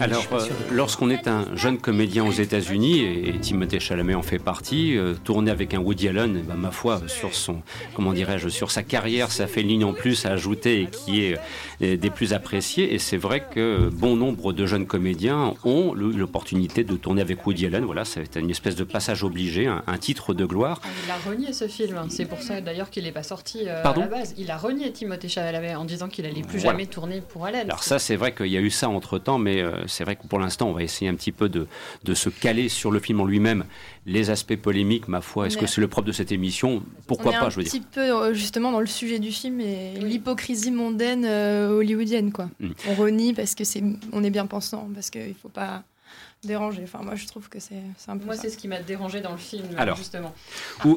Alors, euh, lorsqu'on est un jeune comédien aux États-Unis, et, Timothée Chalamet en fait partie, euh, tourner avec un Woody Allen, eh ben, ma foi, sur son, comment dirais-je, sur sa carrière, ça fait une ligne en plus à ajouter et qui est euh, des plus appréciés. Et c'est vrai que bon nombre de jeunes comédiens ont l'opportunité de tourner avec Woody Allen. Voilà, c'est une espèce de passage obligé, un, titre de gloire. Ah, il a renié ce film. Hein. C'est pour ça d'ailleurs qu'il n'est pas sorti à la base. Il a renié Timothée Chalamet en disant qu'il allait plus jamais tourner pour Allen. Alors ça, c'est vrai qu'il y a eu ça entre temps, mais c'est vrai que pour l'instant, on va essayer un petit peu de, de se caler sur le film en lui-même. Les aspects polémiques, ma foi, est-ce que c'est le propre de cette émission Pourquoi pas, je veux dire. Un petit peu euh, justement dans le sujet du film et l'hypocrisie mondaine euh, hollywoodienne, quoi. Mm. On renie parce que c'est, on est bien pensant, parce qu'il faut pas dérangé. Enfin, moi, je trouve que c'est un peu. Moi, c'est ce qui m'a dérangé dans le film, alors, justement.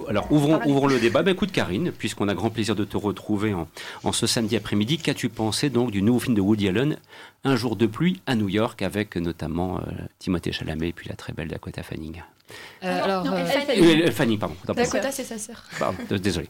alors, ouvrons, ouvrons le débat. Ben, écoute, Karine, puisqu'on a grand plaisir de te retrouver en, en ce samedi après-midi, qu'as-tu pensé donc du nouveau film de Woody Allen, Un jour de pluie à New York, avec notamment euh, Timothée Chalamet et puis la très belle Dakota Fanning euh, alors, non, euh, Fanny. pardon. Dakota, c'est sa sœur. désolé.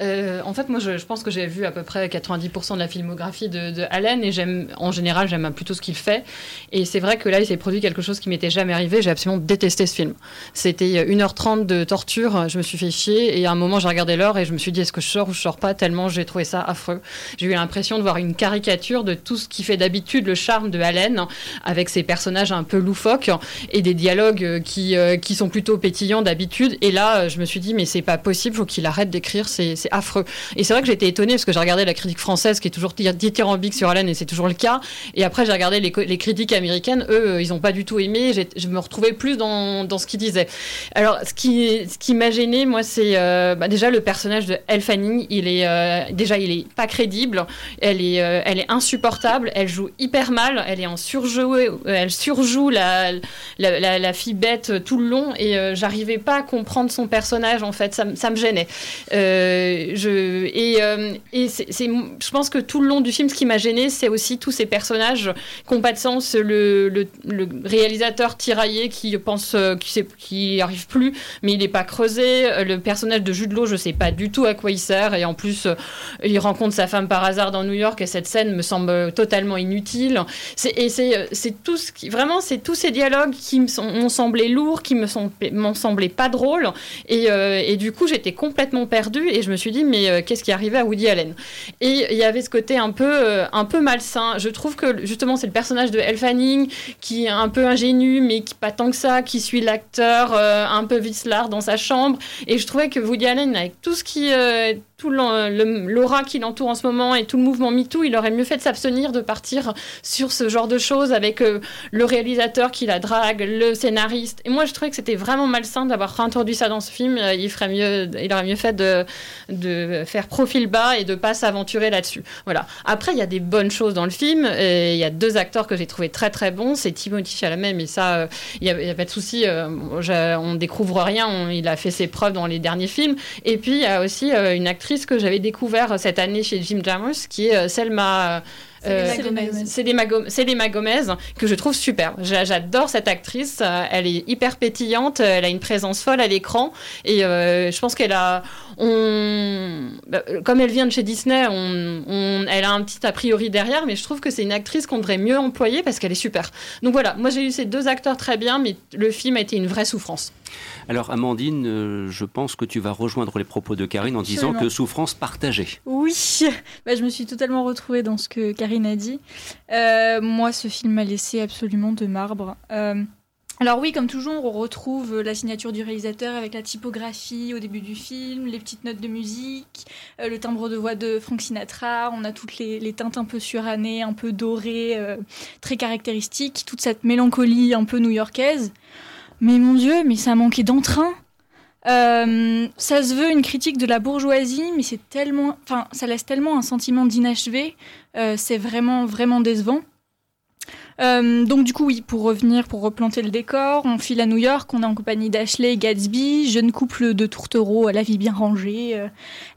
Euh, en fait, moi, je, pense que j'ai vu à peu près 90% de la filmographie de, Allen et j'aime, en général, j'aime plutôt ce qu'il fait. Et c'est vrai que là, il s'est produit quelque chose qui m'était jamais arrivé. J'ai absolument détesté ce film. C'était 1h30 de torture. Je me suis fait chier et à un moment, j'ai regardé l'heure et je me suis dit, est-ce que je sors ou je sors pas? Tellement j'ai trouvé ça affreux. J'ai eu l'impression de voir une caricature de tout ce qui fait d'habitude le charme de Allen, avec ses personnages un peu loufoques et des dialogues qui, euh, qui sont plutôt pétillants d'habitude. Et là, je me suis dit, mais c'est pas possible, faut qu'il arrête d'écrire c'est affreux. Et c'est vrai que j'étais étonnée parce que j'ai regardé la critique française qui est toujours dithyrambique sur Allen et c'est toujours le cas. Et après, j'ai regardé les, critiques américaines, eux, euh, ils n'ont pas du tout aimé. Je me retrouvais plus dans, dans ce qu'ils disaient. Alors, ce qui, ce qui m'a gêné, moi, c'est euh, bah, déjà le personnage de Elle. Il est, euh, déjà, il est pas crédible. Elle est, elle est insupportable. Elle joue hyper mal. Elle est en. Elle surjoue la, la, la, fille bête tout le long et j'arrivais pas à comprendre son personnage, en fait. Ça, ça me gênait. Je, et, euh, et c'est, je pense que tout le long du film, ce qui m'a gêné, c'est aussi tous ces personnages qui n'ont pas de sens. Le, réalisateur tiraillé qui pense, euh, qui, qui arrive plus, mais il n'est pas creusé. Le personnage de Jude Law, je sais pas du tout à quoi il sert. Et en plus, il rencontre sa femme par hasard dans New York et cette scène me semble totalement inutile. Et c'est, tout ce qui, vraiment, c'est tous ces dialogues qui m'ont semblé lourds, qui m'ont semblé pas drôles. Et, et du coup, j'étais complètement perdue et je me suis dit, mais euh, qu'est-ce qui arrivait à Woody Allen? Et il y avait ce côté un peu, euh, un peu malsain. Je trouve que justement, c'est le personnage de Elle Fanning qui est un peu ingénu, mais qui pas tant que ça, qui suit l'acteur euh, un peu vicelard dans sa chambre. Et je trouvais que Woody Allen, avec tout ce qui tout l'aura qui l'entoure en ce moment et tout le mouvement MeToo, il aurait mieux fait de s'abstenir de partir sur ce genre de choses avec le réalisateur qui la drague, le scénariste. Et moi, je trouvais que c'était vraiment malsain d'avoir réintroduit ça dans ce film. Il, ferait mieux, il aurait mieux fait de, faire profil bas et de pas s'aventurer là-dessus. Voilà. Après, il y a des bonnes choses dans le film. Il y a deux acteurs que j'ai trouvé très très bons. C'est Timothy Chalamet, mais ça, euh, il n'y a, pas de souci. Euh, on découvre rien. il a fait ses preuves dans les derniers films. Et puis, il y a aussi euh, une actrice que j'avais découvert cette année chez Jim Jarmusch, qui est Selma. C'est des Gomez que je trouve super. J'adore cette actrice. Elle est hyper pétillante. Elle a une présence folle à l'écran. Et je pense qu'elle a. On, bah, comme elle vient de chez Disney, on, elle a un petit a priori derrière, mais je trouve que c'est une actrice qu'on devrait mieux employer parce qu'elle est super. Donc voilà, moi j'ai eu ces deux acteurs très bien, mais le film a été une vraie souffrance. Alors Amandine, euh, je pense que tu vas rejoindre les propos de Karine en disant que souffrance partagée. Oui, bah, je me suis totalement retrouvée dans ce que Karine a dit. Euh, moi, ce film m'a laissé absolument de marbre. Euh, alors oui, comme toujours, on retrouve la signature du réalisateur avec la typographie au début du film, les petites notes de musique, le timbre de voix de Frank Sinatra, on a toutes les, teintes un peu surannées, un peu dorées, très caractéristiques, toute cette mélancolie un peu new-yorkaise. Mais mon Dieu, mais ça a manqué d'entrain. Euh, ça se veut une critique de la bourgeoisie, mais c'est tellement, enfin, ça laisse tellement un sentiment d'inachevé. Euh, c'est vraiment, vraiment décevant. Euh, donc du coup, oui, pour revenir, pour replanter le décor, on file à New York, on est en compagnie d'Ashley et Gatsby, jeune couple de tourtereaux à la vie bien rangée. Euh,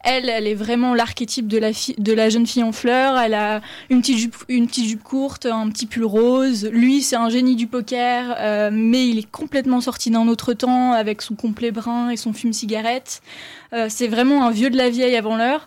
elle, elle est vraiment l'archétype de la, de la jeune fille en fleurs. Elle a une petite jupe, une petite jupe courte, un petit pull rose. Lui, c'est un génie du poker, euh, mais il est complètement sorti d'un autre temps avec son complet brun et son fume cigarette. c'est vraiment un vieux de la vieille avant l'heure.